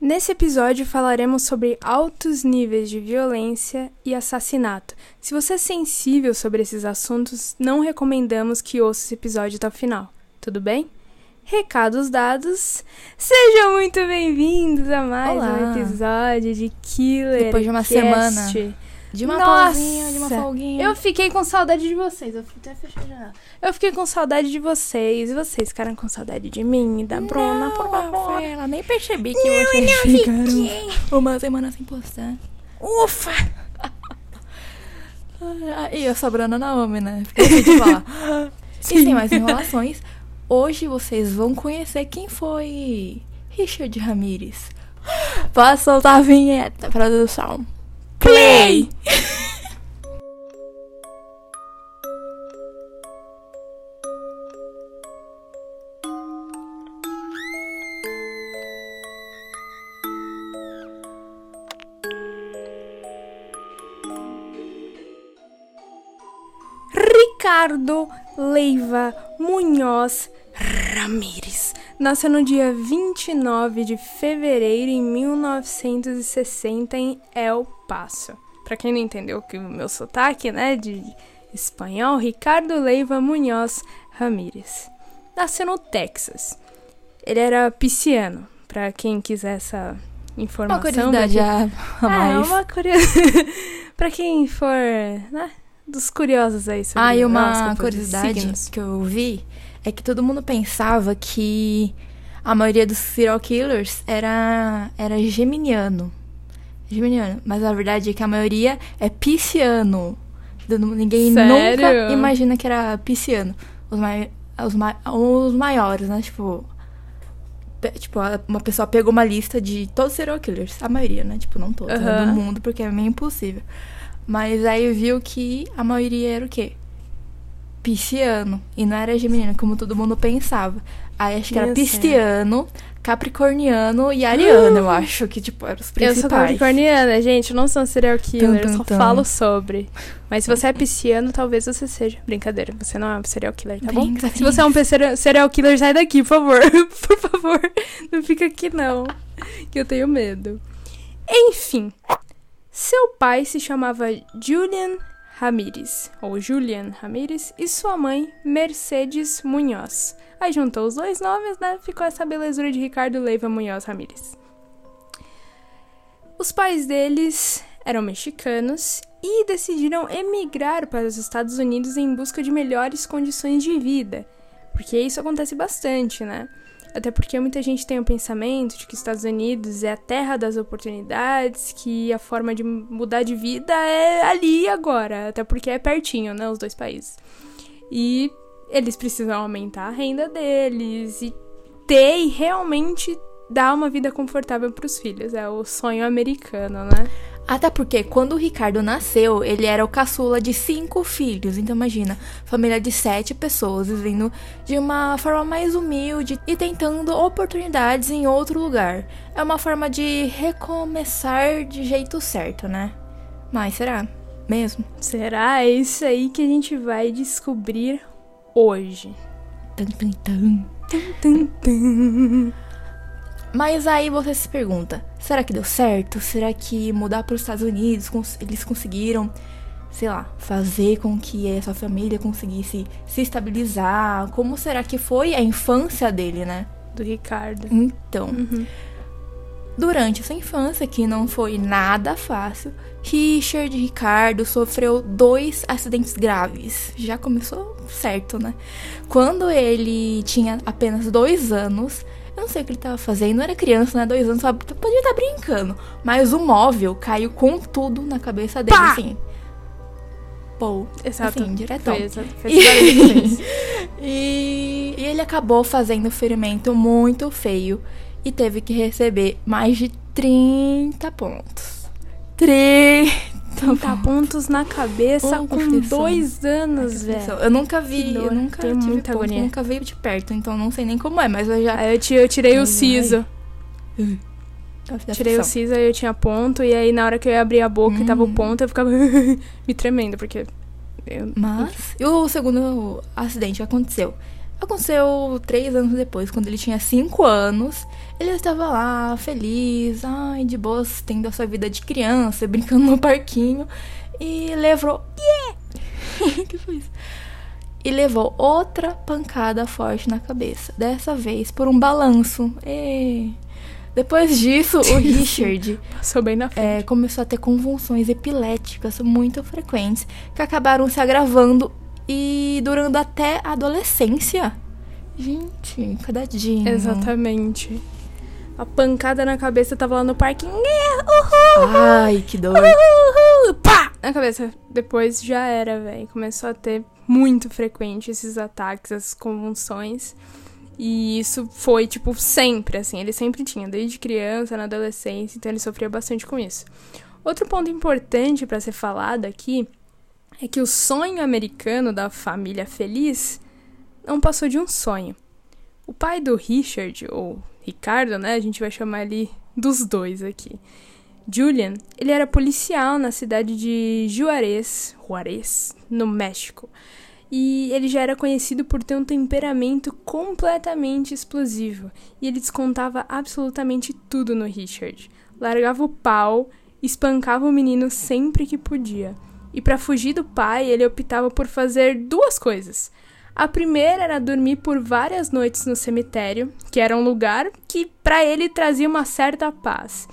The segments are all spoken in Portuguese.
Nesse episódio falaremos sobre altos níveis de violência e assassinato. Se você é sensível sobre esses assuntos, não recomendamos que ouça esse episódio até o final. Tudo bem? Recados dados. Sejam muito bem-vindos a mais Olá. um episódio de Killer. Depois de uma Cast. semana. De uma Nossa! pausinha, de uma folguinha. Eu fiquei com saudade de vocês. Eu até fechei a janela. Eu fiquei com saudade de vocês. E vocês ficaram com saudade de mim da Bruna, por favor. Rafaela, nem percebi que vocês ficaram uma semana sem postar. Ufa! Ah, E eu sou a Bruna Naomi, né? Fiquei de falar. E sem mais enrolações, hoje vocês vão conhecer quem foi Richard Ramirez. Posso soltar a vinheta, produção? Play! Ricardo Leiva Munhoz Ramírez. Nasceu no dia 29 de fevereiro de 1960 em El Paso. Pra quem não entendeu que o meu sotaque, né, de espanhol, Ricardo Leiva Munhoz Ramírez. Nasceu no Texas. Ele era pisciano, pra quem quiser essa Uma informação. curiosidade daqui- a, ah, é mais. uma curiosidade. pra quem for, né? Dos curiosos aí sobre Ah, e uma curiosidade que eu vi é que todo mundo pensava que a maioria dos serial killers era, era geminiano. Geminiano. Mas a verdade é que a maioria é pisciano. Ninguém Sério? nunca imagina que era pisciano. Os, mai, os, mai, os maiores, né? Tipo. Tipo, uma pessoa pegou uma lista de todos os serial killers. A maioria, né? Tipo, não todos, né? Aham. Do mundo, porque é meio impossível. Mas aí viu que a maioria era o quê? Pisciano. E não era geminiano, como todo mundo pensava. Aí acho que era pisciano, capricorniano e ariano, eu acho que, tipo, eram os Eu principais. sou capricorniana, gente, eu não sou um serial killer, Tum, tum, só falo sobre. Mas se você é pisciano, talvez você seja. Brincadeira, você não é um serial killer, tá bom? Brinca, Se você é um serial killer, sai daqui, por favor. por favor, não fica aqui não, que eu tenho medo. Enfim, seu pai se chamava Julian Ramírez, ou Julian Ramírez, e sua mãe Mercedes Munhoz. Aí juntou os dois nomes, né? Ficou essa belezura de Ricardo Leiva Munhoz Ramírez. Os pais deles eram mexicanos e decidiram emigrar para os Estados Unidos em busca de melhores condições de vida. Porque isso acontece bastante, né? Até porque muita gente tem o pensamento de que os Estados Unidos é a terra das oportunidades, que a forma de mudar de vida é ali e agora, até porque é pertinho, né, os dois países. E eles precisam aumentar a renda deles e ter e realmente dar uma vida confortável para os filhos. É o sonho americano, né? Até porque quando o Ricardo nasceu, ele era o caçula de cinco filhos. Então imagina, família de sete pessoas vivendo de uma forma mais humilde e tentando oportunidades em outro lugar. É uma forma de recomeçar de jeito certo, né? Mas será? Mesmo? Será? É isso aí que a gente vai descobrir hoje. Tum, tum, tum. Tum, tum. Mas aí você se pergunta: será que deu certo? Será que mudar para os Estados Unidos eles conseguiram, sei lá, fazer com que essa família conseguisse se estabilizar? Como será que foi a infância dele, né? Do Ricardo. Então, Uhum. durante essa infância, que não foi nada fácil, Richard Ricardo sofreu dois acidentes graves. Já começou certo, né? Quando ele tinha apenas dois anos, eu não sei o que ele tava fazendo, era criança, né? Dois anos, só podia estar brincando. Mas o móvel caiu com tudo na cabeça dele, Pá! assim. Pô, Exato. assim, diretão. Foi, exato. Foi fez. E, e ele acabou fazendo um ferimento muito feio e teve que receber mais de 30 pontos. 30 30 pontos na cabeça Ô, com confissão. dois anos, velho. Eu nunca vi, eu nunca Tenho tive muita ponto, agonia. nunca vi de perto, então não sei nem como é, mas eu já Aí eu, eu tirei o Ai, siso. Da Tirei o siso, aí eu tinha ponto, e aí na hora que eu ia abrir a boca e tava o Hum. ponto, eu ficava me tremendo, porque. Eu, Mas. E o segundo acidente aconteceu? Aconteceu três anos depois, quando ele tinha cinco anos. Ele estava lá, feliz, ai, de boas, tendo a sua vida de criança, brincando no parquinho. E levou. Yeah! que foi isso? E levou outra pancada forte na cabeça. Dessa vez por um balanço. E... Depois disso, o Richard Passou bem na frente. é, começou a ter convulsões epiléticas muito frequentes que acabaram se agravando e durando até a adolescência. Gente, cadadinho. Exatamente. A pancada na cabeça tava lá no parquinho. Uhul! Ai, que dor. Uhul! Pá! Na cabeça. Depois já era, velho. Começou a ter muito frequente esses ataques, essas convulsões. E isso foi, tipo, sempre, assim. Ele sempre tinha, desde criança, na adolescência. Então ele sofria bastante com isso. Outro ponto importante para ser falado aqui é que o sonho americano da família feliz não passou de um sonho. O pai do Richard, ou Ricardo, né? A gente vai chamar ele dos dois aqui. Julian, ele era policial na cidade de Juarez, Juarez, no México. E ele já era conhecido por ter um temperamento completamente explosivo. E ele descontava absolutamente tudo no Richard. Largava o pau, espancava o menino sempre que podia. E para fugir do pai, ele optava por fazer duas coisas. A primeira era dormir por várias noites no cemitério, que era um lugar que para ele trazia uma certa paz.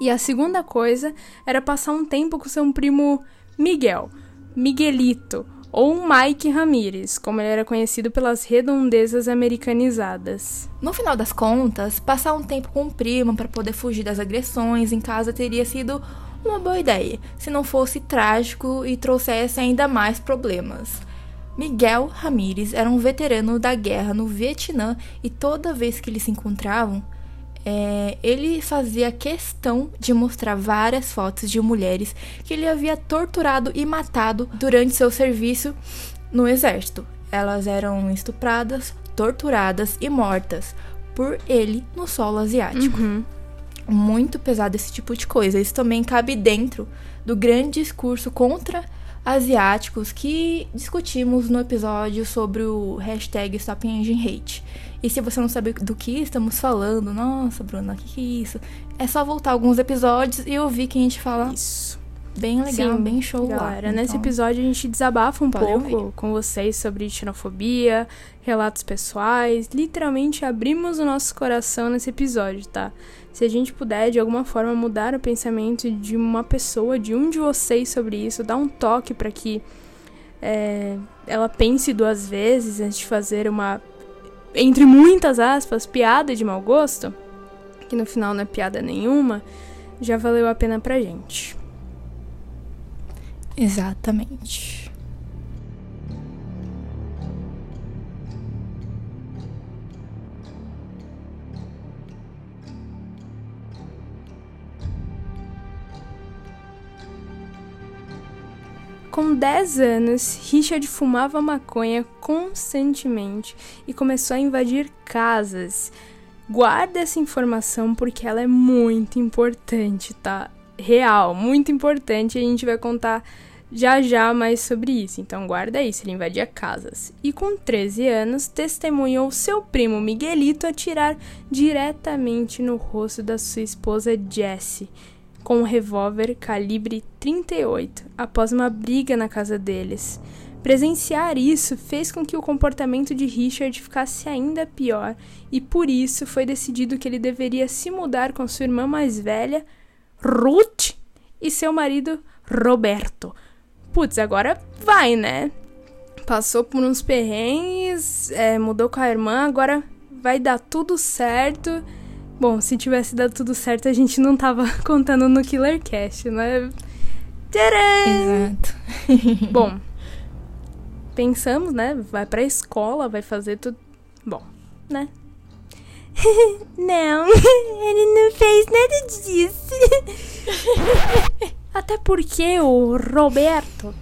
E a segunda coisa era passar um tempo com seu primo Miguel, Miguelito, ou Mike Ramírez, como ele era conhecido pelas redondezas americanizadas. No final das contas, passar um tempo com o primo para poder fugir das agressões em casa teria sido uma boa ideia, se não fosse trágico e trouxesse ainda mais problemas. Miguel Ramírez era um veterano da guerra no Vietnã e toda vez que eles se encontravam, é, ele fazia questão de mostrar várias fotos de mulheres que ele havia torturado e matado durante seu serviço no exército. Elas eram estupradas, torturadas e mortas por ele no solo asiático. Uhum. Muito pesado esse tipo de coisa. Isso também cabe dentro do grande discurso contra asiáticos que discutimos no episódio sobre o hashtag Stop Engine Hate. E se você não sabe do que estamos falando, nossa, Bruna, o que, que é isso? É só voltar alguns episódios e ouvir que a gente fala Isso. bem legal, Sim, bem show Galera, lá. nesse Então, episódio a gente desabafa um pouco ouvir. com vocês sobre xenofobia, relatos pessoais. Literalmente abrimos o nosso coração nesse episódio, tá? Se a gente puder de alguma forma mudar o pensamento de uma pessoa, de um de vocês sobre isso, dar um toque para que é, ela pense duas vezes antes de fazer uma, entre muitas aspas, piada de mau gosto, que no final não é piada nenhuma, já valeu a pena pra gente. Exatamente. Com 10 anos, Richard fumava maconha constantemente e começou a invadir casas. Guarda essa informação porque ela é muito importante, tá? Real, muito importante. A gente vai contar já já mais sobre isso. Então guarda isso, ele invadia casas. E com 13 anos, testemunhou seu primo Miguelito atirar diretamente no rosto da sua esposa Jessie com um revólver calibre 38 após uma briga na casa deles. Presenciar isso fez com que o comportamento de Richard ficasse ainda pior e por isso foi decidido que ele deveria se mudar com sua irmã mais velha, Ruth, e seu marido, Roberto. Putz, agora vai, né? Passou por uns perrengues, é, mudou com a irmã, agora vai dar tudo certo. Bom, se tivesse dado tudo certo, a gente não tava contando no Killer Cast, né? Tcharam! Exato. Bom, pensamos, né? Vai pra escola, vai fazer tudo. Bom, né? não, ele não fez nada disso. Até porque o Roberto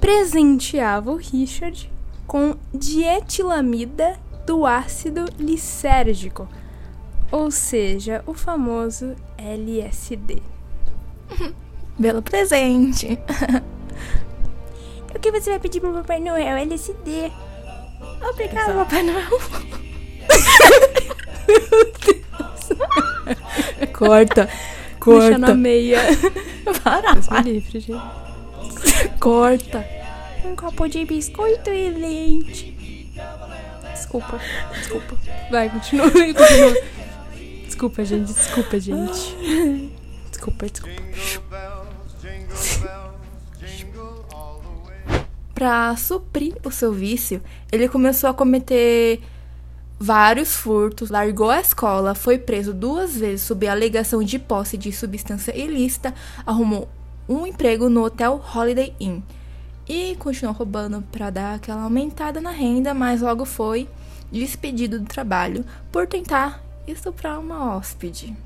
presenteava o Richard com dietilamida do ácido lisérgico, ou seja, o famoso LSD. Belo presente. O que você vai pedir pro Papai Noel? LSD. Obrigada, Papai Noel. corta, corta. Deixa na meia. Para, Deus me para. livre, gente. corta. Um copo de biscoito e leite. Desculpa, desculpa. Vai, continua, continua. Desculpa, gente, desculpa, gente. Desculpa, desculpa. Pra suprir o seu vício, ele começou a cometer vários furtos, largou a escola, foi preso duas vezes sob a alegação de posse de substância ilícita, arrumou um emprego no hotel Holiday Inn e continuou roubando para dar aquela aumentada na renda, mas logo foi despedido do trabalho por tentar estuprar uma hóspede.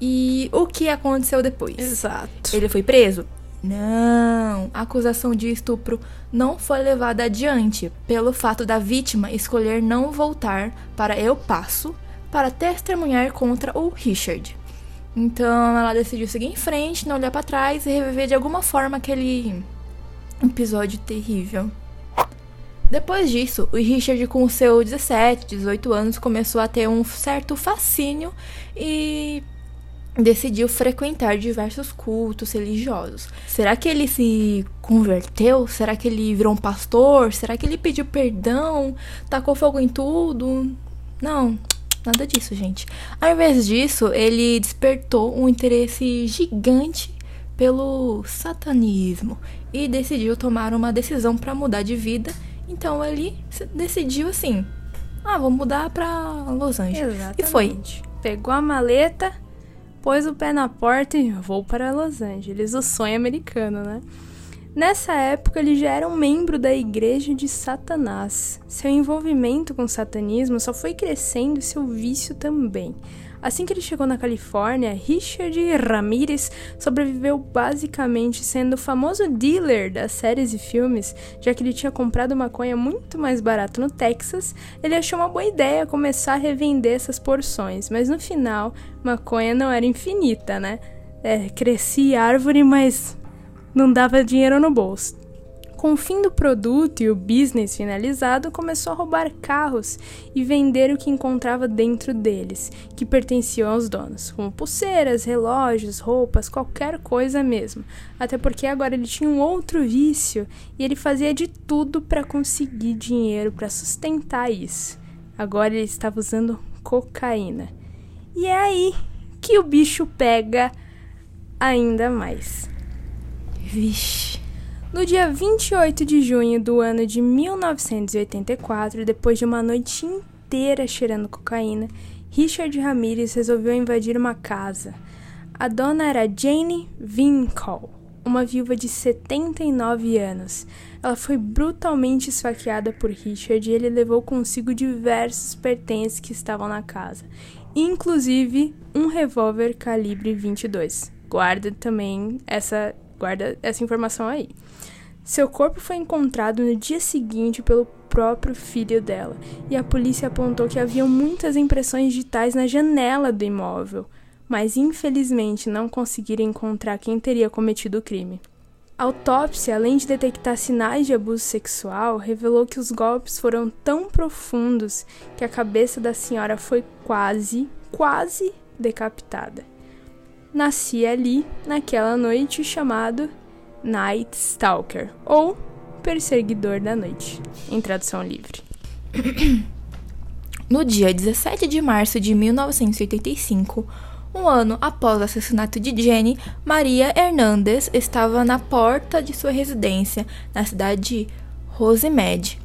E o que aconteceu depois? Exato. Ele foi preso? Não, a acusação de estupro não foi levada adiante pelo fato da vítima escolher não voltar para El Paso para testemunhar contra o Richard. Então ela decidiu seguir em frente, não olhar para trás e reviver de alguma forma aquele episódio terrível. Depois disso, o Richard, com seus 17, 18 anos, começou a ter um certo fascínio e decidiu frequentar diversos cultos religiosos. Será que ele se converteu? Será que ele virou um pastor? Será que ele pediu perdão? Tacou fogo em tudo? Não, nada disso, gente. Ao invés disso, ele despertou um interesse gigante pelo satanismo e decidiu tomar uma decisão para mudar de vida. Então ele decidiu assim: "Ah, vou mudar para Los Angeles". Exatamente. E foi. Pegou a maleta, pôs o pé na porta e vou para Los Angeles, o sonho americano, né? Nessa época, ele já era um membro da Igreja de Satanás. Seu envolvimento com o satanismo só foi crescendo e seu vício também. Assim que ele chegou na Califórnia, Richard Ramirez sobreviveu basicamente sendo o famoso dealer das séries e filmes, já que ele tinha comprado maconha muito mais barato no Texas, ele achou uma boa ideia começar a revender essas porções, mas no final, maconha não era infinita, né? É, crescia árvore, mas não dava dinheiro no bolso. Com o fim do produto e o business finalizado, começou a roubar carros e vender o que encontrava dentro deles, que pertenciam aos donos, como pulseiras, relógios, roupas, qualquer coisa mesmo. Até porque agora ele tinha um outro vício e ele fazia de tudo para conseguir dinheiro para sustentar isso. Agora ele estava usando cocaína. E é aí que o bicho pega ainda mais. Vixe. No dia 28 de junho do ano de 1984, depois de uma noite inteira cheirando cocaína, Richard Ramirez resolveu invadir uma casa. A dona era Jane Vincol, uma viúva de 79 anos. Ela foi brutalmente esfaqueada por Richard e ele levou consigo diversos pertences que estavam na casa, inclusive um revólver calibre 22. Guarda também essa guarda essa informação aí. Seu corpo foi encontrado no dia seguinte pelo próprio filho dela, e a polícia apontou que haviam muitas impressões digitais na janela do imóvel, mas infelizmente não conseguiram encontrar quem teria cometido o crime. A autópsia, além de detectar sinais de abuso sexual, revelou que os golpes foram tão profundos que a cabeça da senhora foi quase, quase decapitada. Nascia ali, naquela noite, chamado Night Stalker, ou Perseguidor da Noite, em tradução livre. No dia 17 de março de 1985, um ano após o assassinato de Jenny, Maria Hernandez estava na porta de sua residência na cidade de Rosemead,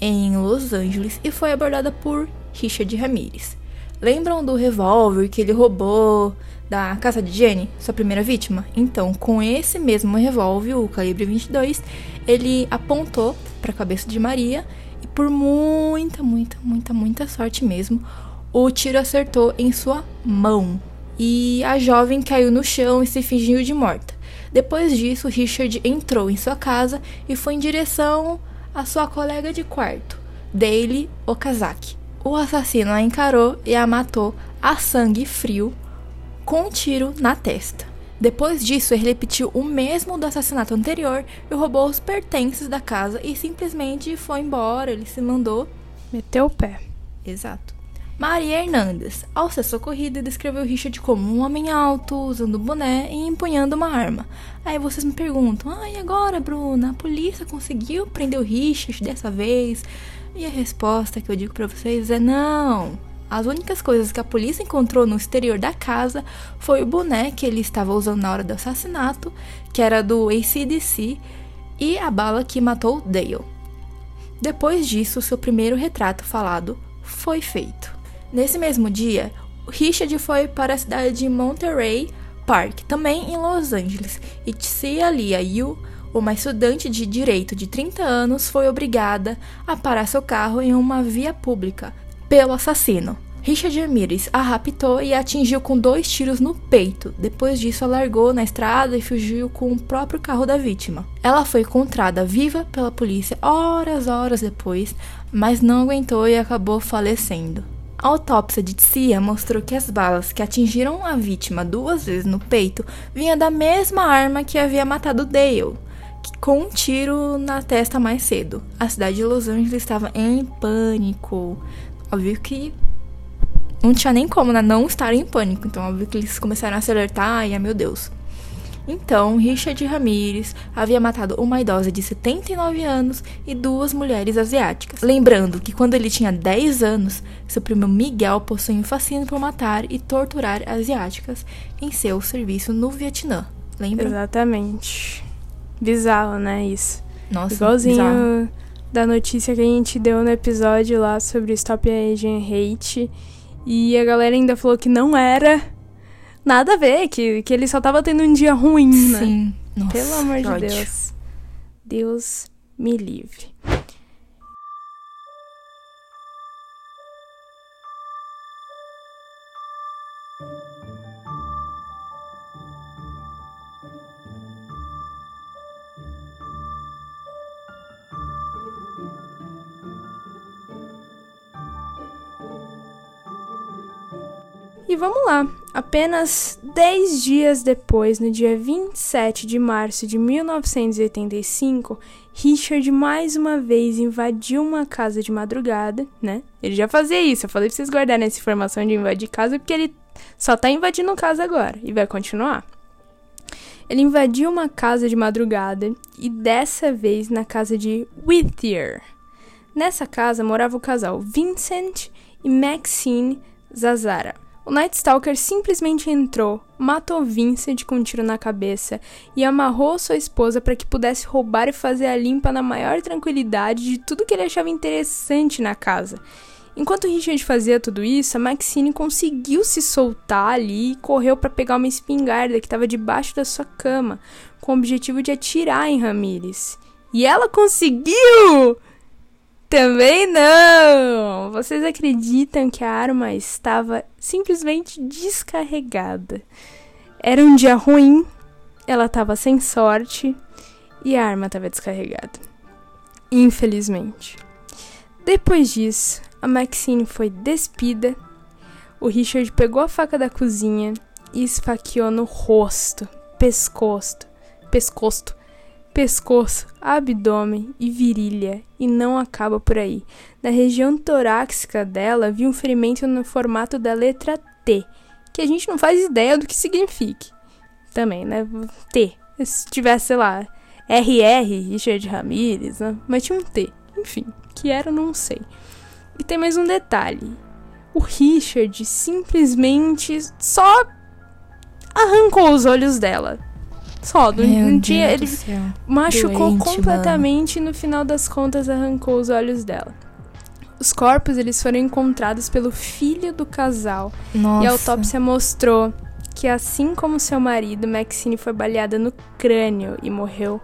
em Los Angeles, e foi abordada por Richard Ramirez. Lembram do revólver que ele roubou da casa de Jenny, sua primeira vítima? Então, com esse mesmo revólver, o calibre 22, ele apontou para a cabeça de Maria e por muita, muita, muita, muita sorte mesmo, o tiro acertou em sua mão e a jovem caiu no chão e se fingiu de morta. Depois disso, Richard entrou em sua casa e foi em direção à sua colega de quarto, Daily Okazaki. O assassino a encarou e a matou a sangue frio com um tiro na testa. Depois disso, ele repetiu o mesmo do assassinato anterior e roubou os pertences da casa e simplesmente foi embora. Ele se mandou Meteu o pé. Exato. Maria Hernandes, ao ser socorrida, descreveu Richard como um homem alto, usando boné e empunhando uma arma. Aí vocês me perguntam: ah, e agora, Bruna? A polícia conseguiu prender o Richard dessa vez? E a resposta que eu digo para vocês é não. As únicas coisas que a polícia encontrou no exterior da casa foi o boné que ele estava usando na hora do assassinato, que era do ACDC, e a bala que matou Dale. Depois disso, seu primeiro retrato falado foi feito. Nesse mesmo dia, Richard foi para a cidade de Monterey Park, também em Los Angeles, e Tia Lia Yu, uma estudante de direito de 30 anos, foi obrigada a parar seu carro em uma via pública pelo assassino. Richard Ramirez a raptou e a atingiu com dois tiros no peito. Depois disso, a largou na estrada e fugiu com o próprio carro da vítima. Ela foi encontrada viva pela polícia horas, horas depois, mas não aguentou e acabou falecendo. A autópsia de Tia mostrou que as balas que atingiram a vítima duas vezes no peito vinham da mesma arma que havia matado Dale, com um tiro na testa mais cedo. A cidade de Los Angeles estava em pânico. Óbvio que não tinha nem como né, não estar em pânico, então óbvio que eles começaram a se alertar e, ai meu Deus, então, Richard Ramirez havia matado uma idosa de 79 anos e duas mulheres asiáticas. Lembrando que quando ele tinha 10 anos, seu primo Miguel possui um fascínio por matar e torturar asiáticas em seu serviço no Vietnã. Lembra? Exatamente. Bizarro, né? Isso. Nossa, Igualzinho bizarro. da notícia que a gente deu no episódio lá sobre Stop Asian Hate. E a galera ainda falou que não era nada a ver, que, que ele só tava tendo um dia ruim, né? Sim. Nossa, Pelo amor de. Deus. Deus me livre. E vamos lá. Apenas 10 dias depois, no dia 27 de março de 1985, Richard mais uma vez invadiu uma casa de madrugada, né? Ele já fazia isso. Eu falei pra vocês guardarem essa informação de invadir casa porque ele só tá invadindo casa agora e vai continuar. Ele invadiu uma casa de madrugada e dessa vez na casa de Whittier. Nessa casa morava o casal Vincent e Maxine Zazara. O Night Stalker simplesmente entrou, matou Vincent com um tiro na cabeça e amarrou sua esposa para que pudesse roubar e fazer a limpa na maior tranquilidade de tudo que ele achava interessante na casa. Enquanto Richard fazia tudo isso, a Maxine conseguiu se soltar ali e correu para pegar uma espingarda que estava debaixo da sua cama, com o objetivo de atirar em Ramirez. E ela conseguiu! Também não! Vocês acreditam que a arma estava simplesmente descarregada? Era um dia ruim, ela estava sem sorte e a arma estava descarregada. Infelizmente. Depois disso, a Maxine foi despida. O Richard pegou a faca da cozinha e esfaqueou no rosto, pescoço, pescoço, pescoço, abdômen e virilha, e não acaba por aí. Na região torácica dela havia um ferimento no formato da letra T, que a gente não faz ideia do que signifique. Também, né? T. Se tivesse, sei lá, RR, Richard Ramirez, né? mas tinha um T. Enfim, que era, não sei. E tem mais um detalhe. O Richard simplesmente só arrancou os olhos dela. Só, Meu não tinha. Deus Ele machucou Doente, completamente e no final das contas arrancou os olhos dela. Os corpos eles foram encontrados pelo filho do casal Nossa. e a autópsia mostrou que assim como seu marido, Maxine foi baleada no crânio e morreu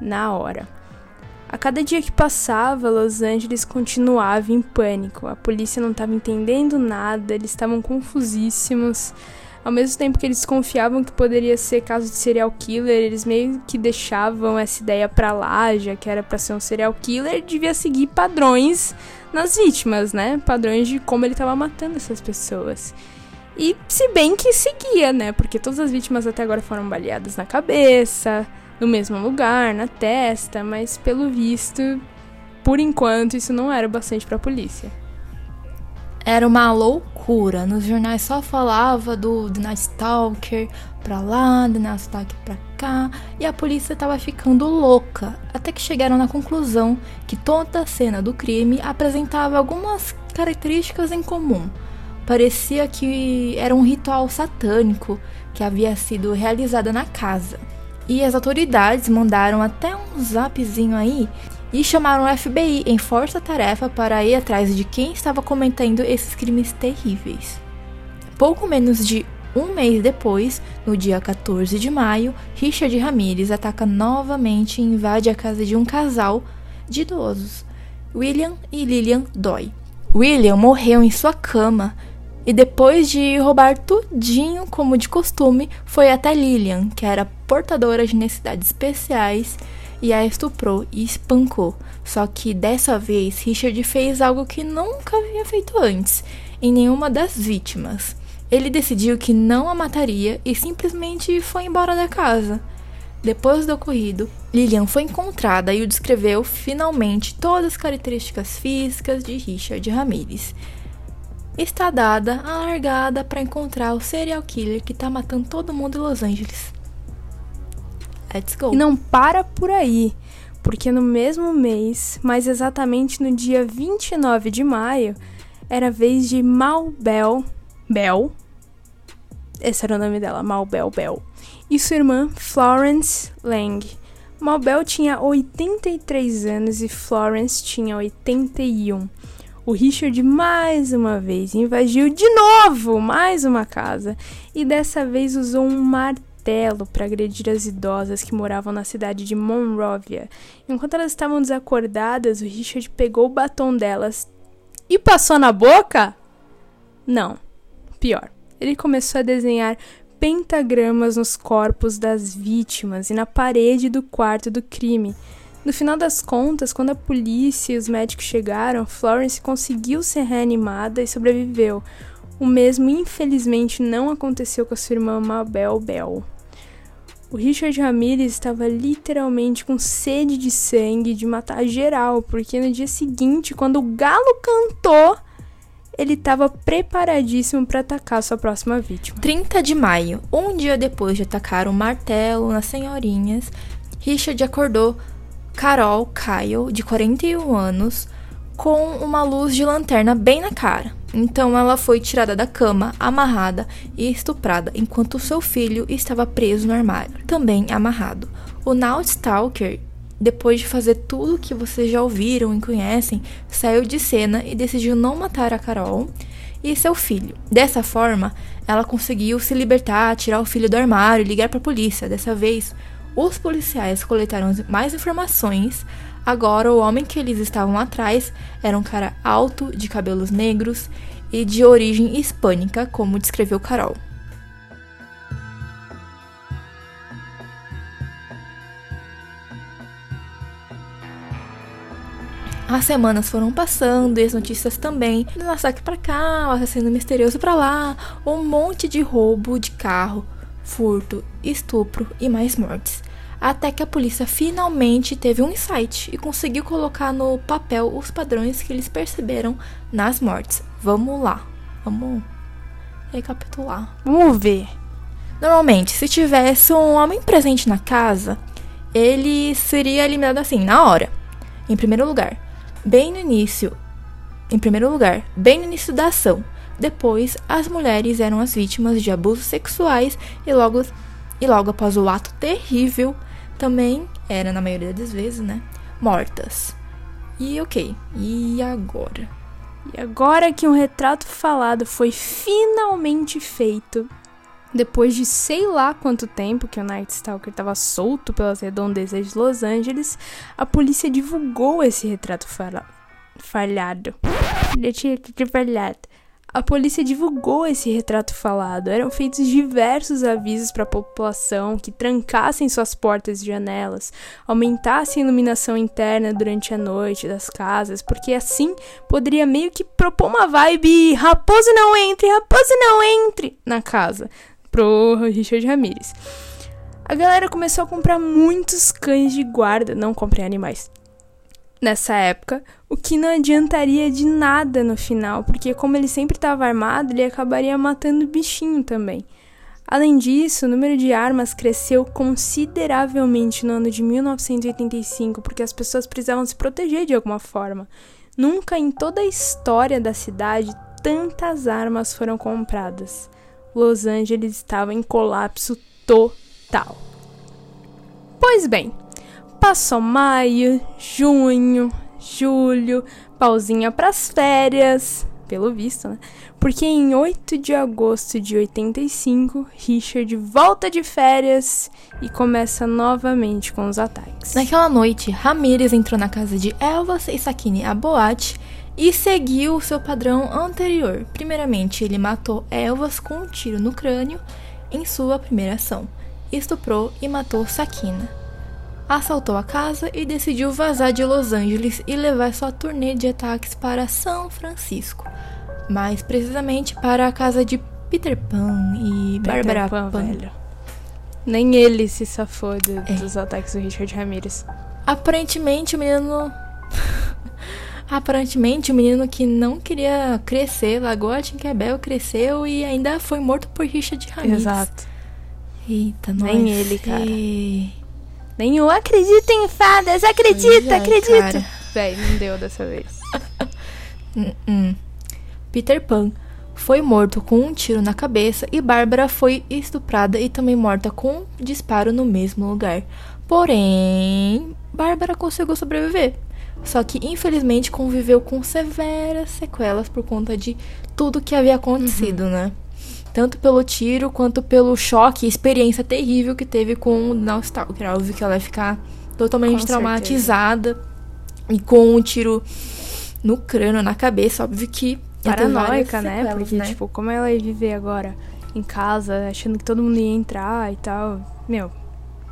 na hora. A cada dia que passava, Los Angeles continuava em pânico. A polícia não estava entendendo nada, eles estavam confusíssimos. Ao mesmo tempo que eles desconfiavam que poderia ser caso de serial killer, eles meio que deixavam essa ideia pra lá, já que era pra ser um serial killer, devia seguir padrões nas vítimas, né? Padrões de como ele tava matando essas pessoas. E se bem que seguia, né? Porque todas as vítimas até agora foram baleadas na cabeça, no mesmo lugar, na testa, mas pelo visto por enquanto, isso não era bastante para a polícia. Era uma loucura. Nos jornais só falava do The Night Stalker pra lá, The Night Stalker pra cá, e a polícia tava ficando louca, até que chegaram na conclusão que toda a cena do crime apresentava algumas características em comum. Parecia que era um ritual satânico que havia sido realizado na casa. E as autoridades mandaram até um zapzinho aí e chamaram o FBI em força-tarefa para ir atrás de quem estava cometendo esses crimes terríveis. Pouco menos de um mês depois, no dia 14 de maio, Richard Ramirez ataca novamente e invade a casa de um casal de idosos, William e Lillian Doy. William morreu em sua cama e depois de roubar tudinho como de costume, foi até Lillian, que era portadora de necessidades especiais e a estuprou e espancou. Só que dessa vez Richard fez algo que nunca havia feito antes em nenhuma das vítimas. Ele decidiu que não a mataria e simplesmente foi embora da casa. Depois do ocorrido, Lillian foi encontrada e o descreveu finalmente todas as características físicas de Richard Ramirez. Está dada a largada para encontrar o serial killer que está matando todo mundo em Los Angeles. Let's go. E não para por aí, porque no mesmo mês, mais exatamente no dia 29 de maio, era a vez de Malbel Bell. Esse era o nome dela, Malbel Bell. E sua irmã Florence Lang. Malbel tinha 83 anos e Florence tinha 81. O Richard mais uma vez invadiu de novo mais uma casa e dessa vez usou um martelo martelo para agredir as idosas que moravam na cidade de Monrovia. Enquanto elas estavam desacordadas, o Richard pegou o batom delas e passou na boca? Não. Pior. Ele começou a desenhar pentagramas nos corpos das vítimas e na parede do quarto do crime. No final das contas, quando a polícia e os médicos chegaram, Florence conseguiu ser reanimada e sobreviveu. O mesmo, infelizmente, não aconteceu com a sua irmã Mabel Bell. O Richard Ramirez estava literalmente com sede de sangue de matar geral, porque no dia seguinte, quando o galo cantou, ele estava preparadíssimo para atacar sua próxima vítima. 30 de maio, um dia depois de atacar o martelo nas senhorinhas, Richard acordou Carol Kyle, de 41 anos, com uma luz de lanterna bem na cara. Então ela foi tirada da cama, amarrada e estuprada, enquanto seu filho estava preso no armário, também amarrado. O Night Stalker, depois de fazer tudo que vocês já ouviram e conhecem, saiu de cena e decidiu não matar a Carol e seu filho. Dessa forma, ela conseguiu se libertar, tirar o filho do armário e ligar para a polícia. Dessa vez, os policiais coletaram mais informações Agora, o homem que eles estavam atrás era um cara alto, de cabelos negros e de origem hispânica, como descreveu Carol. As semanas foram passando e as notícias também. Um pra cá, um assassino misterioso pra lá, um monte de roubo de carro, furto, estupro e mais mortes até que a polícia finalmente teve um insight e conseguiu colocar no papel os padrões que eles perceberam nas mortes. Vamos lá, vamos recapitular. Vamos ver. Normalmente, se tivesse um homem presente na casa, ele seria eliminado assim, na hora. Em primeiro lugar, bem no início. Em primeiro lugar, bem no início da ação. Depois, as mulheres eram as vítimas de abusos sexuais e logo, e logo após o ato terrível, também era, na maioria das vezes, né? Mortas. E ok, e agora? E agora que um retrato falado foi finalmente feito, depois de sei lá quanto tempo que o Night Stalker estava solto pelas redondezas de Los Angeles, a polícia divulgou esse retrato falhado. Ele tinha que falhado. A polícia divulgou esse retrato falado. Eram feitos diversos avisos para a população que trancassem suas portas e janelas, aumentassem a iluminação interna durante a noite das casas, porque assim poderia meio que propor uma vibe raposa não entre, raposa não entre na casa pro Richard Ramirez. A galera começou a comprar muitos cães de guarda, não comprei animais. Nessa época, o que não adiantaria de nada no final, porque como ele sempre estava armado, ele acabaria matando o bichinho também. Além disso, o número de armas cresceu consideravelmente no ano de 1985, porque as pessoas precisavam se proteger de alguma forma. Nunca em toda a história da cidade tantas armas foram compradas. Los Angeles estava em colapso total. Pois bem, passou maio, junho, julho, pausinha pras férias, pelo visto, né? Porque em 8 de agosto de 85, Richard volta de férias e começa novamente com os ataques. Naquela noite, Ramirez entrou na casa de Elvas e Sakine a boate e seguiu o seu padrão anterior. Primeiramente, ele matou Elvas com um tiro no crânio em sua primeira ação, estuprou e matou Sakina. Assaltou a casa e decidiu vazar de Los Angeles e levar sua turnê de ataques para São Francisco, mais precisamente para a casa de Peter Pan e Peter Barbara Pan, Pan. velho. Nem ele se safou do- É. dos ataques do Richard Ramirez. Aparentemente o menino. Aparentemente o menino que não queria crescer, largou a Tinkerbell, cresceu e ainda foi morto por Richard Ramirez. Exato. Eita, Nem nós. ele, cara. O acredita em fadas, acredita, é, acredita. cara. Véi, não deu dessa vez. Hum, hum. Peter Pan foi morto com um tiro na cabeça e Bárbara foi estuprada e também morta com um disparo no mesmo lugar. Porém, Bárbara conseguiu sobreviver. Só que infelizmente conviveu com severas sequelas por conta de tudo que havia acontecido, né? Tanto pelo tiro quanto pelo choque e experiência terrível que teve com o Now Stalker. Óbvio que ela vai ficar totalmente Com traumatizada e com um tiro no crânio, na cabeça, óbvio que Paranoica, né? sequelas, Porque, né? tipo, como ela ia viver agora em casa, achando que todo mundo ia entrar e tal. Meu,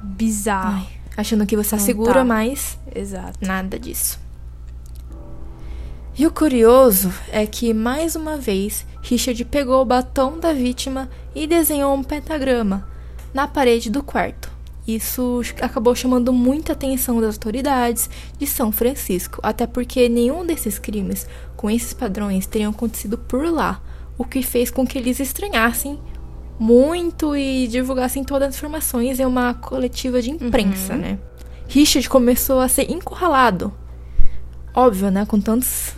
bizarro. Ai, achando que você Não assegura, tá. mas Exato. nada disso. E o curioso é que, mais uma vez, Richard pegou o batom da vítima e desenhou um pentagrama na parede do quarto. Isso acabou chamando muita atenção das autoridades de São Francisco, até porque nenhum desses crimes com esses padrões teriam acontecido por lá, o que fez com que eles estranhassem muito e divulgassem todas as informações em uma coletiva de imprensa, né? Richard começou a ser encurralado. Óbvio, né? Com tantos.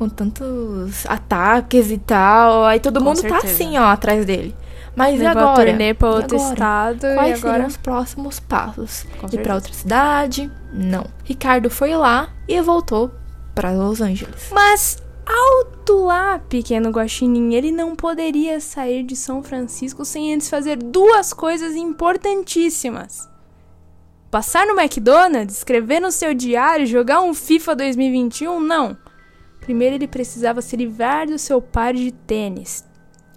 Com tantos ataques e tal. Aí todo Com mundo tá certeza. assim, ó, atrás dele. Mas e Levou a agora? turnê pra E outro estado Quais e agora. seriam os próximos passos? Com Ir pra outra cidade? Não. Ricardo foi lá e voltou pra Los Angeles. Mas alto lá, pequeno guaxinim, ele não poderia sair de São Francisco sem antes fazer duas coisas importantíssimas. Passar no McDonald's, escrever no seu diário, jogar um FIFA 2021? Não. Primeiro ele precisava se livrar do seu par de tênis,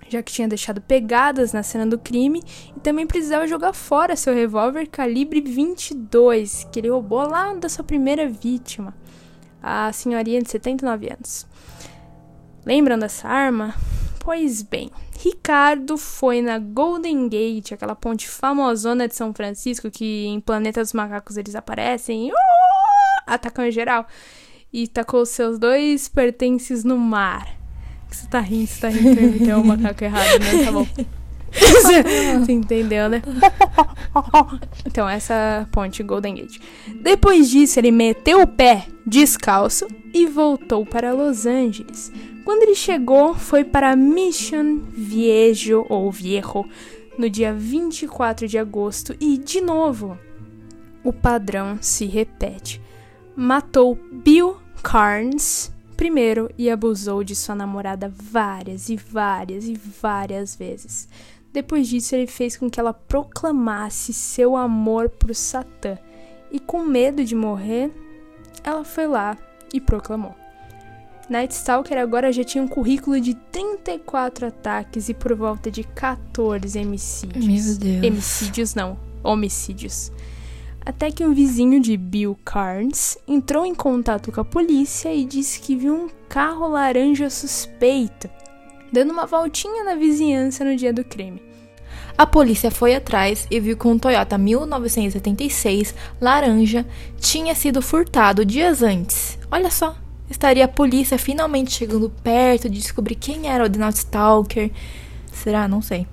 já que tinha deixado pegadas na cena do crime, e também precisava jogar fora seu revólver calibre 22, que ele roubou lá da sua primeira vítima, a senhorinha de 79 anos. Lembram dessa arma? Pois bem, Ricardo foi na Golden Gate, aquela ponte famosona de São Francisco que em Planeta dos Macacos eles aparecem uh, atacam em geral. E tacou seus dois pertences no mar. Você tá rindo, você tá rindo imitei o macaco errado, né? Tá bom. Você entendeu, né? Então, essa ponte Golden Gate. Depois disso, ele meteu o pé descalço e voltou para Los Angeles. Quando ele chegou, foi para Mission Viejo ou Viejo no dia 24 de agosto e, de novo, o padrão se repete. Matou Bill Carnes primeiro e abusou de sua namorada várias e várias e várias vezes. Depois disso, ele fez com que ela proclamasse seu amor por Satã. E com medo de morrer, ela foi lá e proclamou. Night Stalker agora já tinha um currículo de 34 ataques e por volta de 14 homicídios. Meu Deus. Homicídios não, homicídios. Até que um vizinho de Bill Carnes entrou em contato com a polícia e disse que viu um carro laranja suspeito dando uma voltinha na vizinhança no dia do crime. A polícia foi atrás e viu que um Toyota 1976 laranja tinha sido furtado dias antes. Olha só, estaria a polícia finalmente chegando perto de descobrir quem era o Night Stalker. Será? Não sei.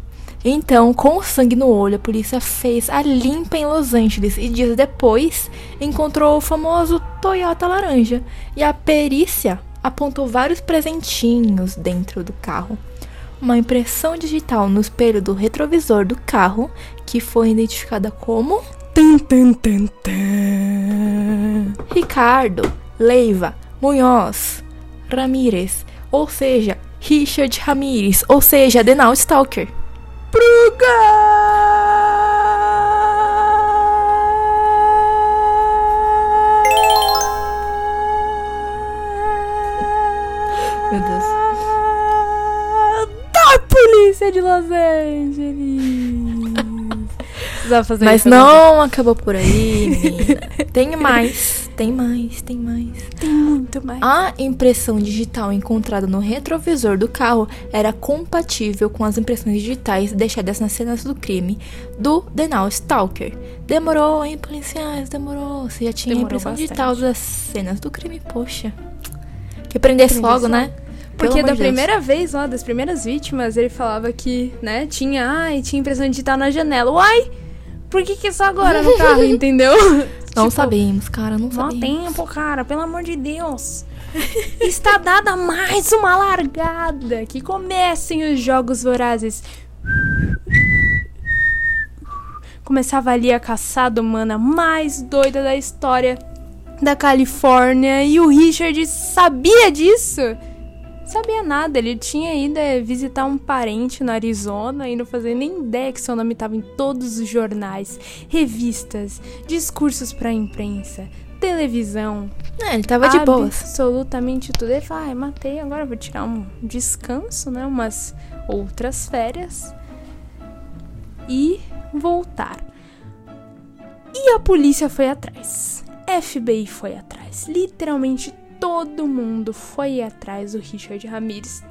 Então, com sangue no olho, a polícia fez a limpa em Los Angeles e dias depois encontrou o famoso Toyota laranja. E a perícia apontou vários presentinhos dentro do carro. Uma impressão digital no espelho do retrovisor do carro, que foi identificada como Tum, tum, tum, tum. Ricardo Leiva Munhoz Ramírez, ou seja, Richard Ramírez, ou seja, The Now Stalker. Meu Deus. Da polícia de Los Angeles. Precisava fazer Mas não acabou por aí, menina. Tem mais, tem mais, tem mais. Tem muito mais. A impressão digital encontrada no retrovisor do carro era compatível com as impressões digitais deixadas nas cenas do crime do The Now Stalker. Demorou, hein, policiais? Demorou. Você já tinha a impressão bastante. digital das cenas do crime, poxa. Que prendesse logo, né? Porque da de Deus. primeira vez lá, das primeiras vítimas, ele falava que, né, tinha, ai, tinha impressão digital na janela. Uai! Por que que só agora no carro, entendeu? Não Tipo, sabemos, cara, não Mó sabemos. tempo, cara, pelo amor de Deus. Está dada mais uma largada. Que comecem os jogos vorazes. Começava ali a caçada humana mais doida da história da Califórnia. E o Richard sabia disso. Sabia nada, ele tinha ido é, visitar um parente no Arizona e não fazia nem ideia que seu nome estava em todos os jornais, revistas, discursos pra imprensa, televisão. É, ele tava de boas. Absolutamente tudo. Ele fala, ai, matei, agora vou tirar um descanso, né? Umas outras férias. E voltar. E a polícia foi atrás. FBI foi atrás. Literalmente todo mundo foi atrás do Richard Ramirez.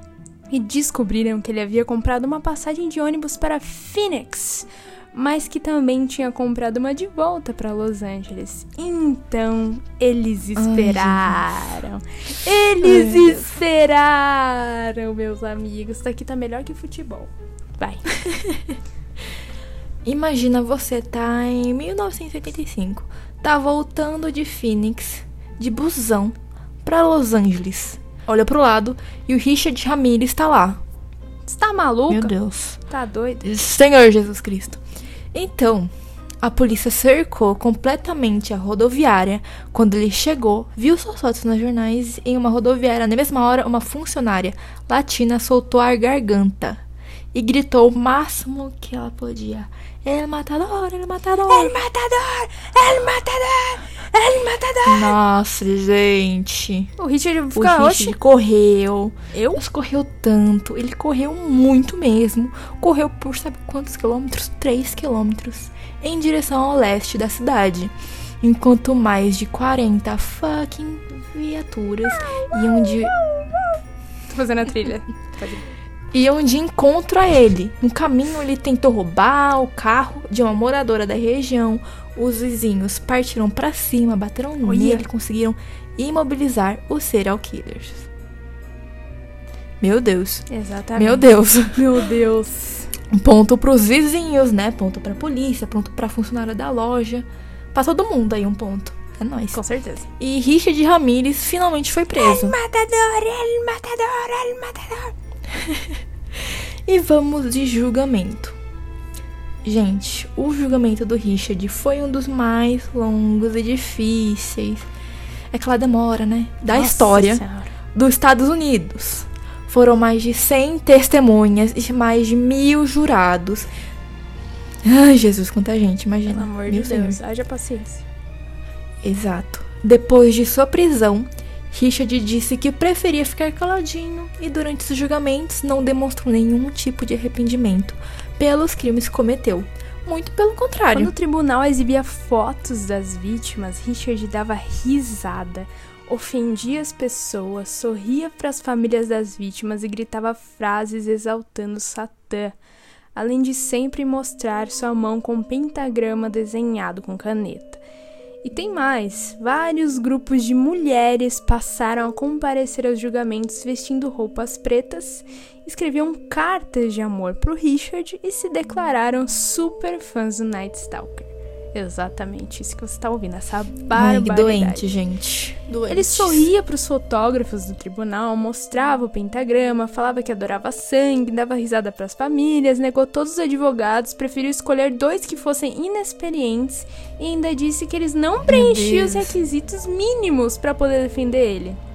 E descobriram que ele havia comprado uma passagem de ônibus para Phoenix, mas que também tinha comprado uma de volta para Los Angeles. Então, eles esperaram. eles Ai, esperaram, meus amigos. Isso aqui tá melhor que futebol. Vai. Imagina você tá em 1985, tá voltando de Phoenix, de busão, pra Los Angeles. Olha pro lado e o Richard Ramirez tá lá. Você tá maluca? Meu Deus. Tá doido? Senhor Jesus Cristo. Então, a polícia cercou completamente a rodoviária. Quando ele chegou, viu suas fotos nos jornais em uma rodoviária. Na mesma hora, uma funcionária latina soltou a garganta e gritou o máximo que ela podia. El matador, el matador. El matador! El matador! El matador! Nossa, gente. O Richard O fica, Richard oxe, correu. eu? Mas correu tanto. Ele correu muito mesmo. Correu por sabe quantos quilômetros? 3 quilômetros. Em direção ao leste da cidade. Enquanto mais de 40 fucking viaturas iam de, Tô fazendo a trilha. Iam de encontro a ele. No caminho, ele tentou roubar o carro de uma moradora da região. Os vizinhos partiram pra cima, bateram Olha. nele, conseguiram imobilizar os serial killers. Meu Deus. Exatamente. Meu Deus. Meu Deus. Um ponto pros vizinhos, né? Ponto pra polícia, ponto pra funcionária da loja. Pra todo mundo aí um ponto. É nóis. Com certeza. E Richard Ramirez finalmente foi preso. Matador! El matador! El matador! E vamos de julgamento. Gente, o julgamento do Richard foi um dos mais longos e difíceis. É aquela demora, né? Da Nossa história Senhora. dos Estados Unidos. Foram mais de 100 testemunhas e mais de mil jurados. Ai, Jesus, quanta gente, imagina. Pelo amor Meu de Senhor. Deus. Haja paciência. Exato. Depois de sua prisão, Richard disse que preferia ficar caladinho e durante os julgamentos não demonstrou nenhum tipo de arrependimento pelos crimes que cometeu. Muito pelo contrário. Quando o tribunal exibia fotos das vítimas, Richard dava risada, ofendia as pessoas, sorria para as famílias das vítimas e gritava frases exaltando Satã. além de sempre mostrar sua mão com um pentagrama desenhado com caneta. E tem mais: vários grupos de mulheres passaram a comparecer aos julgamentos vestindo roupas pretas, escreviam cartas de amor pro Richard e se declararam super fãs do Night Stalker. Exatamente isso que você tá ouvindo, essa barbaridade. Ai, doente, gente. Doente. Ele sorria para os fotógrafos do tribunal, mostrava o pentagrama, falava que adorava sangue, dava risada para as famílias, negou todos os advogados, preferiu escolher dois que fossem inexperientes e ainda disse que eles não preenchiam os requisitos mínimos para poder defender ele.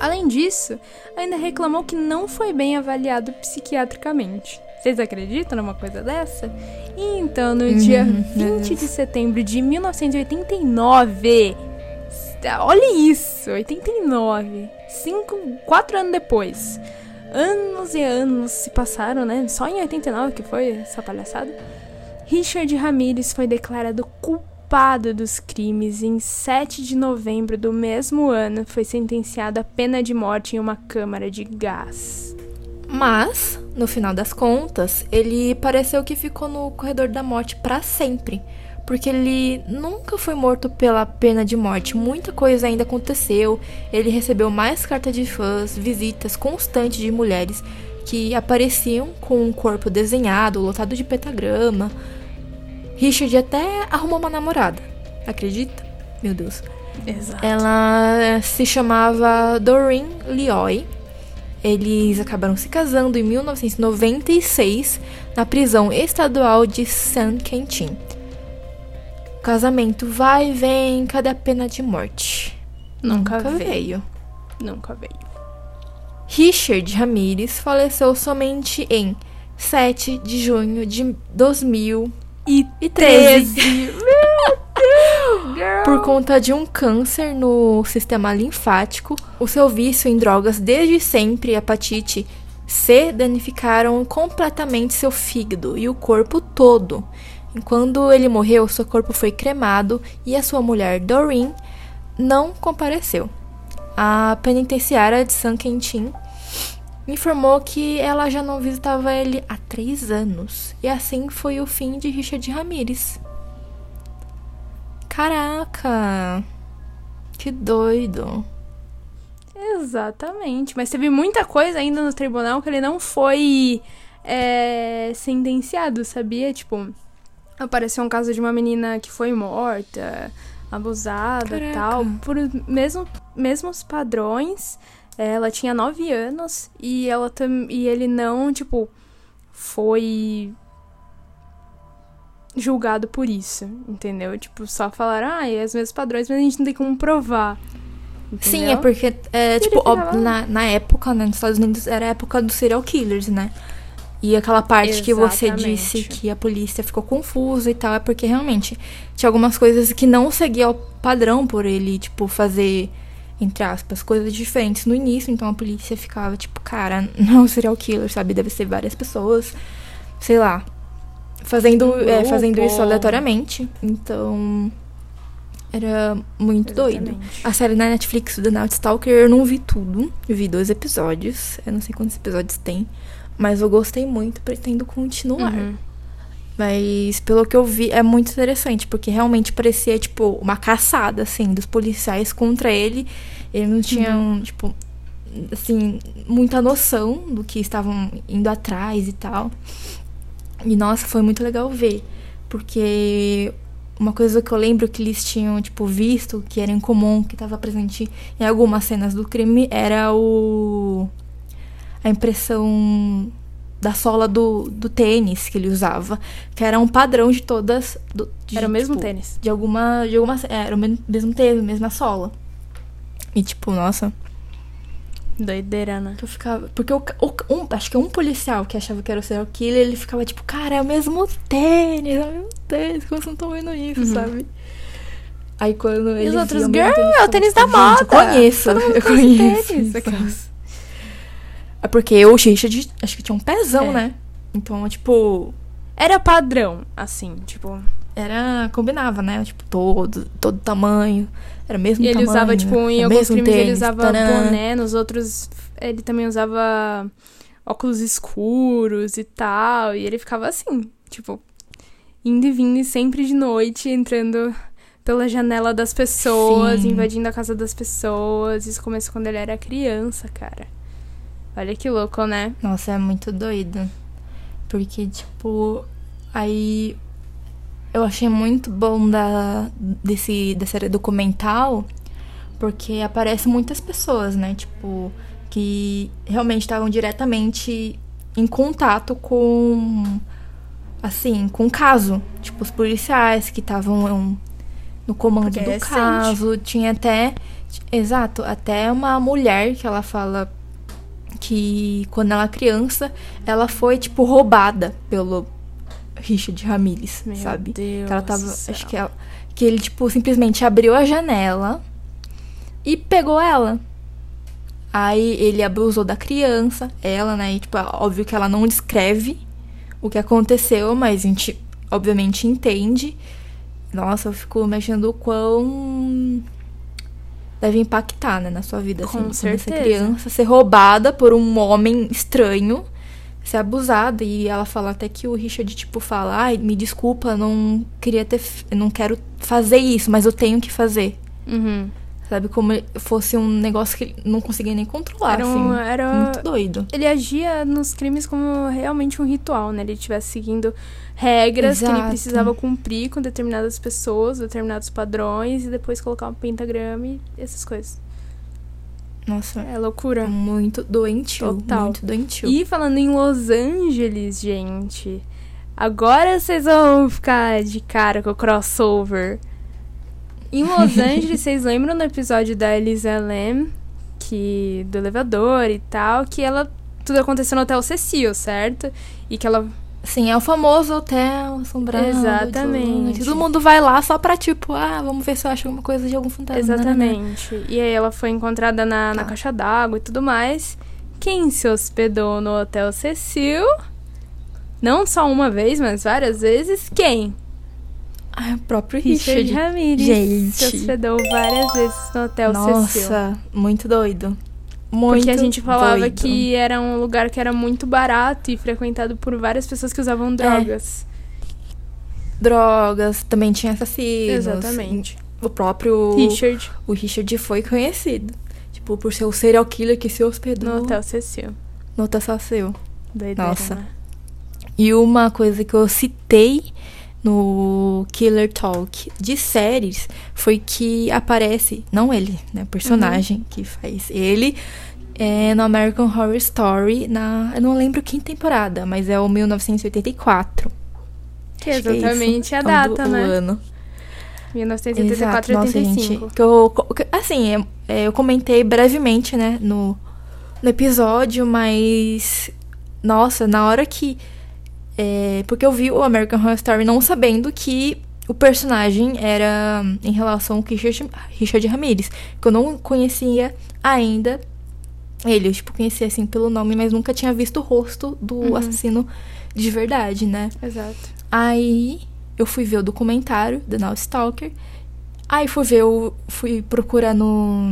Além disso, ainda reclamou que não foi bem avaliado psiquiatricamente. Vocês acreditam numa coisa dessa? Então, no dia 20 uhum. de setembro de 1989, olha isso, 89, cinco, quatro anos depois, anos e anos se passaram, né? Só em 89 que foi essa palhaçada. Richard Ramirez foi declarado culpado dos crimes em 7 de novembro do mesmo ano foi sentenciado à pena de morte em uma câmara de gás. Mas, no final das contas, ele pareceu que ficou no corredor da morte para sempre, porque ele nunca foi morto pela pena de morte. Muita coisa ainda aconteceu. Ele recebeu mais cartas de fãs, visitas constantes de mulheres que apareciam com um corpo desenhado, lotado de pentagrama. Richard até arrumou uma namorada. Acredita? Meu Deus. Exato. Ela se chamava Doreen Leoy eles acabaram se casando em 1996 na prisão estadual de San Quentin. O casamento vai e vem, cadê a pena de morte? Nunca, Nunca veio. veio. Nunca veio. Richard Ramirez faleceu somente em 7 de junho de 2013. Meu por conta de um câncer no sistema linfático, o seu vício em drogas desde sempre e hepatite C danificaram completamente seu fígado e o corpo todo. Quando ele morreu, seu corpo foi cremado e a sua mulher Doreen não compareceu. A penitenciária de San Quentin informou que ela já não visitava ele há três anos. E assim foi o fim de Richard Ramirez. Caraca! Que doido. Exatamente. Mas teve muita coisa ainda no tribunal que ele não foi é, sentenciado, sabia? Tipo, apareceu um caso de uma menina que foi morta, abusada e tal. Por mesmo, mesmos padrões. Ela tinha nove anos e ela e ele não, tipo, foi julgado por isso, entendeu? Tipo, só falaram, ah, é os mesmos padrões, mas a gente não tem como provar. Entendeu? Sim, é porque, é, tipo, ó, na, na época, né, nos Estados Unidos, era a época dos serial killers, né? E aquela parte Exatamente. que você disse que a polícia ficou confusa e tal, é porque realmente tinha algumas coisas que não seguia o padrão por ele, tipo, fazer, entre aspas, coisas diferentes no início. Então a polícia ficava, tipo, cara, não é serial killer, sabe? Deve ser várias pessoas, sei lá fazendo, é, fazendo isso aleatoriamente. Então. Era muito Exatamente. doido. A série na Netflix do Night Stalker eu não vi tudo. Eu vi dois episódios. Eu não sei quantos episódios tem. Mas eu gostei muito, pretendo continuar. Uhum. Mas pelo que eu vi, é muito interessante, porque realmente parecia, tipo, uma caçada, assim, dos policiais contra ele. Eles não tinham, uhum. tipo, assim, muita noção do que estavam indo atrás e tal. E nossa, foi muito legal ver, porque uma coisa que eu lembro que eles tinham, tipo, visto, que era incomum, que estava presente em algumas cenas do crime, era o. a impressão da sola do, do tênis que ele usava, que era um padrão de todas. Do, de, era o mesmo tipo, tênis. De alguma. De alguma é, era o mesmo tênis, mesma sola. E, tipo, nossa, Doideira, né? Que eu ficava. Porque o, um, acho que um policial que achava que era o serial killer, ele ficava tipo, cara, é o mesmo tênis, é o mesmo tênis, como vocês não estão vendo isso, uhum. sabe? Aí quando e os outros, girl, é o tênis da moda. Eu conheço, eu conheço. Tênis, é porque o Richard, acho que tinha um pezão, é. né? Então, tipo. Era padrão, assim, tipo. Era. Combinava, né? Tipo, todo, todo tamanho. Era o mesmo e ele tamanho, usava, tipo, em alguns filmes tênis, ele usava boné, nos outros ele também usava óculos escuros e tal. E ele ficava assim, tipo, indo e vindo sempre de noite, entrando pela janela das pessoas, Sim. invadindo a casa das pessoas. Isso começou quando ele era criança, cara. Olha que louco, né? Nossa, é muito doido. Porque, tipo, aí eu achei muito bom da, desse, dessa série documental, porque aparecem muitas pessoas, né? Tipo, que realmente estavam diretamente em contato com. Assim, com o caso. Tipo, os policiais que estavam no comando é do caso. Tinha até. Exato, até uma mulher que ela fala que quando ela é criança, ela foi, tipo, roubada pelo Richard Ramirez, Meu sabe? Deus Que ela tava. Acho que ela. Que ele, tipo, simplesmente abriu a janela e pegou ela. Aí ele abusou da criança, ela, né? E, tipo, óbvio que ela não descreve o que aconteceu, mas a gente, obviamente, entende. Nossa, eu fico imaginando o quão deve impactar, né, na sua vida. Com assim, quando certeza. É criança, ser roubada por um homem estranho, ser abusada. E ela fala até que o Richard, tipo, fala, ai, me desculpa, não queria ter. não quero fazer isso, mas eu tenho que fazer. Uhum. Sabe? Como fosse um negócio que ele não conseguia nem controlar, Era um- assim. era- Muito doido. Ele agia nos crimes como realmente um ritual, né? Ele estivesse seguindo regras que ele Exato. precisava cumprir com determinadas pessoas, determinados padrões, e depois colocar um pentagrama e essas coisas. Nossa, É loucura. muito doentio. Total. Muito doentio. E falando em Los Angeles, gente, agora vocês vão ficar de cara com o crossover. Em Los Angeles, vocês lembram do episódio da Elisa Lam, que do elevador e tal, que ela tudo aconteceu no Hotel Cecil, certo? E que ela Sim, é o famoso hotel assombrado. Exatamente. Todo mundo vai lá só pra, tipo, ah, vamos ver se eu acho alguma coisa de algum fantasma. Exatamente. E aí ela foi encontrada na, na Tá. caixa d'água e tudo mais. Quem se hospedou no Hotel Cecil? Não só uma vez, mas várias vezes. Quem? Ah, o próprio Richard, Richard. Ramirez. Gente. Se hospedou várias vezes no Hotel Cecil. Nossa, muito doido. Muito Porque a gente falava doido. que era um lugar que era muito barato e frequentado por várias pessoas que É. usavam drogas. Drogas, também tinha assassinos. Exatamente. O próprio Richard o Richard foi conhecido. Tipo, por ser o serial killer que se hospedou no Hotel Cecil. no Hotel Cecil. Doideira, Nossa. né? E uma coisa que eu citei no Killer Talk de séries foi que aparece, não ele, né, o personagem que faz ele é no American Horror Story na, eu não lembro que temporada, mas é o 1984. Que Acho que é isso, exatamente a o data, do- o né? ano. 1984 e Exato, nossa, 85. gente. Que eu, que- assim, é- é, eu comentei brevemente, né, no, no episódio, mas. Nossa, na hora que. É, porque eu vi o American Horror Story não sabendo que o personagem era em relação com o Richard, Richard Ramirez. Que eu não conhecia ainda ele. Eu, tipo, conhecia assim pelo nome, mas nunca tinha visto o rosto do Uhum. assassino de verdade, né? Exato. Aí eu fui ver o documentário The Now Stalker. Aí fui ver, o, fui procurar no,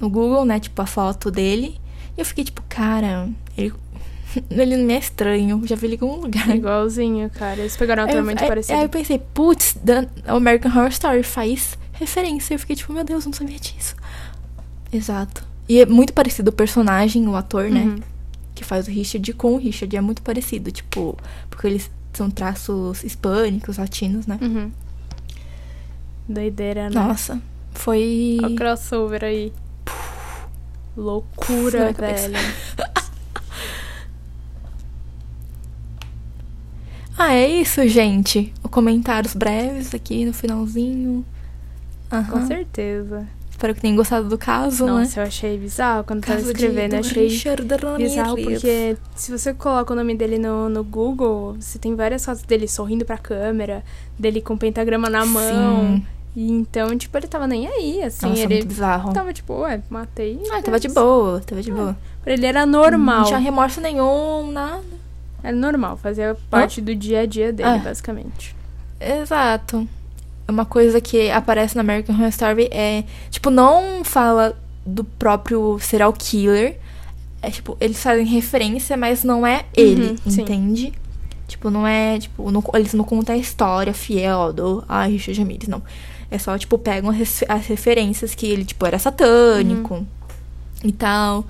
no Google, né, tipo, a foto dele. E eu fiquei tipo, cara, ele, ele não me é estranho, já vi ele em algum lugar. Igualzinho, cara. Eles pegaram um ator muito aí- parecido. Aí eu pensei, putz, American Horror Story faz referência. Eu fiquei tipo, meu Deus, eu não sabia disso. Exato. E é muito parecido o personagem, o ator, né? Uhum. que faz o Richard com o Richard é muito parecido, tipo, porque eles são traços hispânicos, latinos, né? Uhum. Doideira, né? Nossa, foi. Olha o crossover aí. Loucura, Uf, na cabeça. velho. Ah, é isso, gente. Comentários breves aqui no finalzinho. Com Aham. certeza. Espero que tenham gostado do caso, né? Nossa, eu achei bizarro quando tava Caso escrevendo. de, achei Richard bizarro porque se você coloca o nome dele no, no Google, você tem várias fotos dele sorrindo pra câmera, dele com o pentagrama na mão. Sim. E então, tipo, ele tava nem aí, assim. Nossa, ele bizarro. tava tipo, ué, matei. Ah, tava de boa, tava de Ah, boa. Pra ele era normal. Não tinha remorso nenhum, nada. Era normal, fazia parte do dia a dia dele, Ah. basicamente. Exato. Uma coisa que aparece na American Horror Story é, tipo, não fala do próprio serial killer, É tipo, eles fazem referência, mas não é ele, Uhum, sim. entende? Tipo, não é, tipo, não- eles não contam a história fiel do ah, Richard Ramirez, não. É só, tipo, pegam as, as referências que ele, tipo, era satânico Uhum. e tal.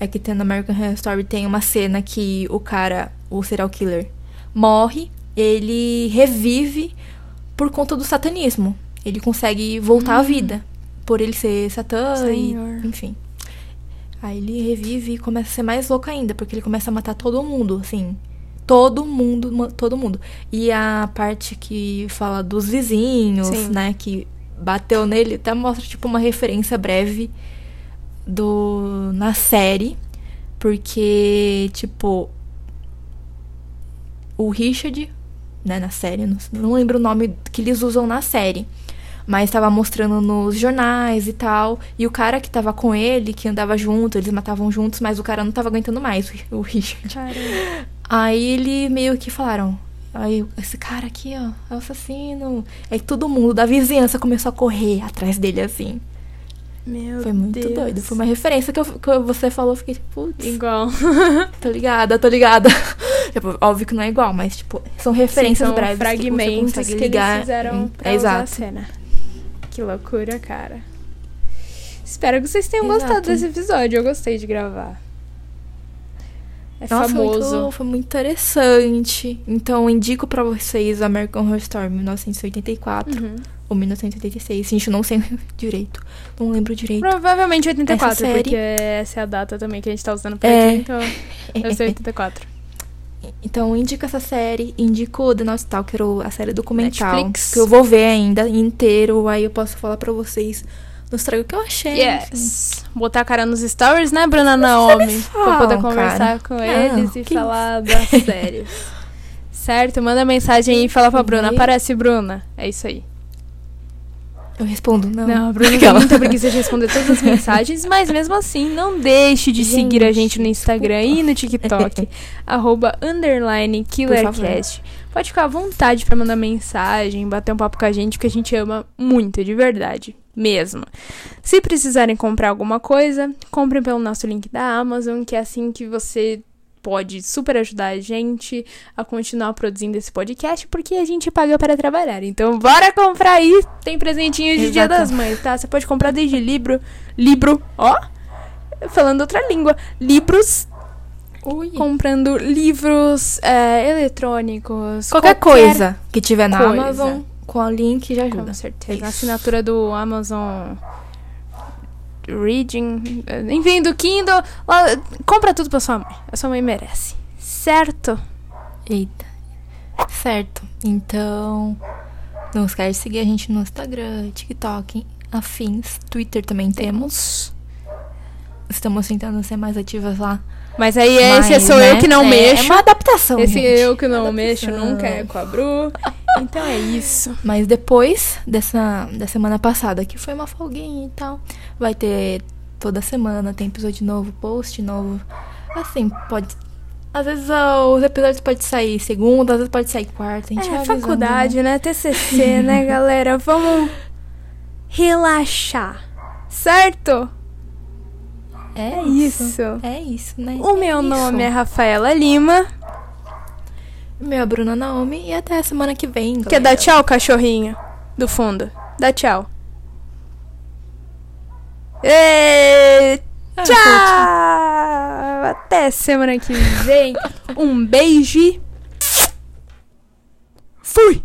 É que tem no American Horror Story tem uma cena que o cara, o serial killer, morre, ele revive por conta do satanismo. Ele consegue voltar à vida por ele ser satã e, Senhor. enfim. Aí ele revive e começa a ser mais louco ainda, porque ele começa a matar todo mundo, assim. Todo mundo, todo mundo. E a parte que fala dos vizinhos, Sim. né, que bateu nele, até mostra, tipo, uma referência breve do na série, porque, tipo, o Richard, né, na série, não, não lembro o nome que eles usam na série, mas tava mostrando nos jornais e tal, e o cara que tava com ele, que andava junto, eles matavam juntos, mas o cara não tava aguentando mais, o Richard. Caramba. Aí ele meio que falaram. Aí, esse cara aqui, ó, é o assassino. Aí todo mundo da vizinhança começou a correr atrás dele, assim. Meu Foi muito Deus. doido. Foi uma referência que, eu- que você falou, eu fiquei, putz, Igual. tô ligada, tô ligada. tipo, óbvio que não é igual, mas, tipo, são referências Sim, são breves. fragmentos que, você que, ligar. eles fizeram pra é usar a cena. Que loucura, cara. Espero que vocês tenham Exato. gostado desse episódio. Eu gostei de gravar. É Nossa, famoso. Muito, foi muito interessante. Então, indico pra vocês American Horror Story 1984 Uhum. Ou 1986. Gente, eu não sei direito. Não lembro direito. Provavelmente 84, Essa série- porque essa é a data também que a gente tá usando pra É. aqui, então deve ser 84. Então, indico essa série, indico The Night Stalker, ou a série documental. Netflix. Que eu vou ver ainda inteiro, aí eu posso falar pra vocês. Mostrar o que eu achei. enfim. Yes. Botar a cara nos stories, né, Bruna Naomi? Pra poder conversar cara. com Não, eles e falar das séries. Certo? Manda mensagem aí e fala pra Bruna. Aparece, Bruna. É isso aí. Eu respondo, não. Não, a Bruna tem muita preguiça de responder todas as mensagens, mas mesmo assim, não deixe de seguir a gente no Instagram e no TikTok, arroba underline killercast. Pode ficar à vontade pra mandar mensagem, bater um papo com a gente, porque a gente ama muito, de verdade, mesmo. Se precisarem comprar alguma coisa, comprem pelo nosso link da Amazon, que é assim que você pode super ajudar a gente a continuar produzindo esse podcast, porque a gente paga para trabalhar. Então, bora comprar aí. Tem presentinho de Dia Exato. das Mães, tá? Você pode comprar desde livro, livro, ó, falando outra língua, livros, Ui. comprando livros é, eletrônicos, Qualquer, coisa que tiver na coisa. Amazon, com o link já ajuda. Com certeza. A assinatura do Amazon Reading, eh, enfim, do Kindle. lá, compra tudo pra sua mãe. A sua mãe merece. Certo? Eita. Certo. Então, não esquece de seguir a gente no Instagram, TikTok, afins, Twitter também temos. Estamos tentando ser mais ativas lá. Mas aí esse Mas, sou né, eu que não é, mexo. É uma adaptação, esse gente. eu que não Adaptação. mexo nunca é com a Bru. Então é isso. Mas depois dessa da semana passada, que foi uma folguinha e tal, vai ter toda semana, tem episódio novo, post novo. Assim, pode. Às vezes ó, os episódios podem sair segunda, às vezes pode sair quarta. A gente É, faculdade, né? TCC, né, galera? Vamos relaxar. Certo? É, É isso. isso. É isso, né? O meu É nome é isso. Rafaela Lima. Meu é Bruna Naomi e até a semana que vem. Quer dar tchau, cachorrinho? Do fundo. Dá tchau. Ê, Ah, tchau! Até semana que vem. Um beijo. e Fui!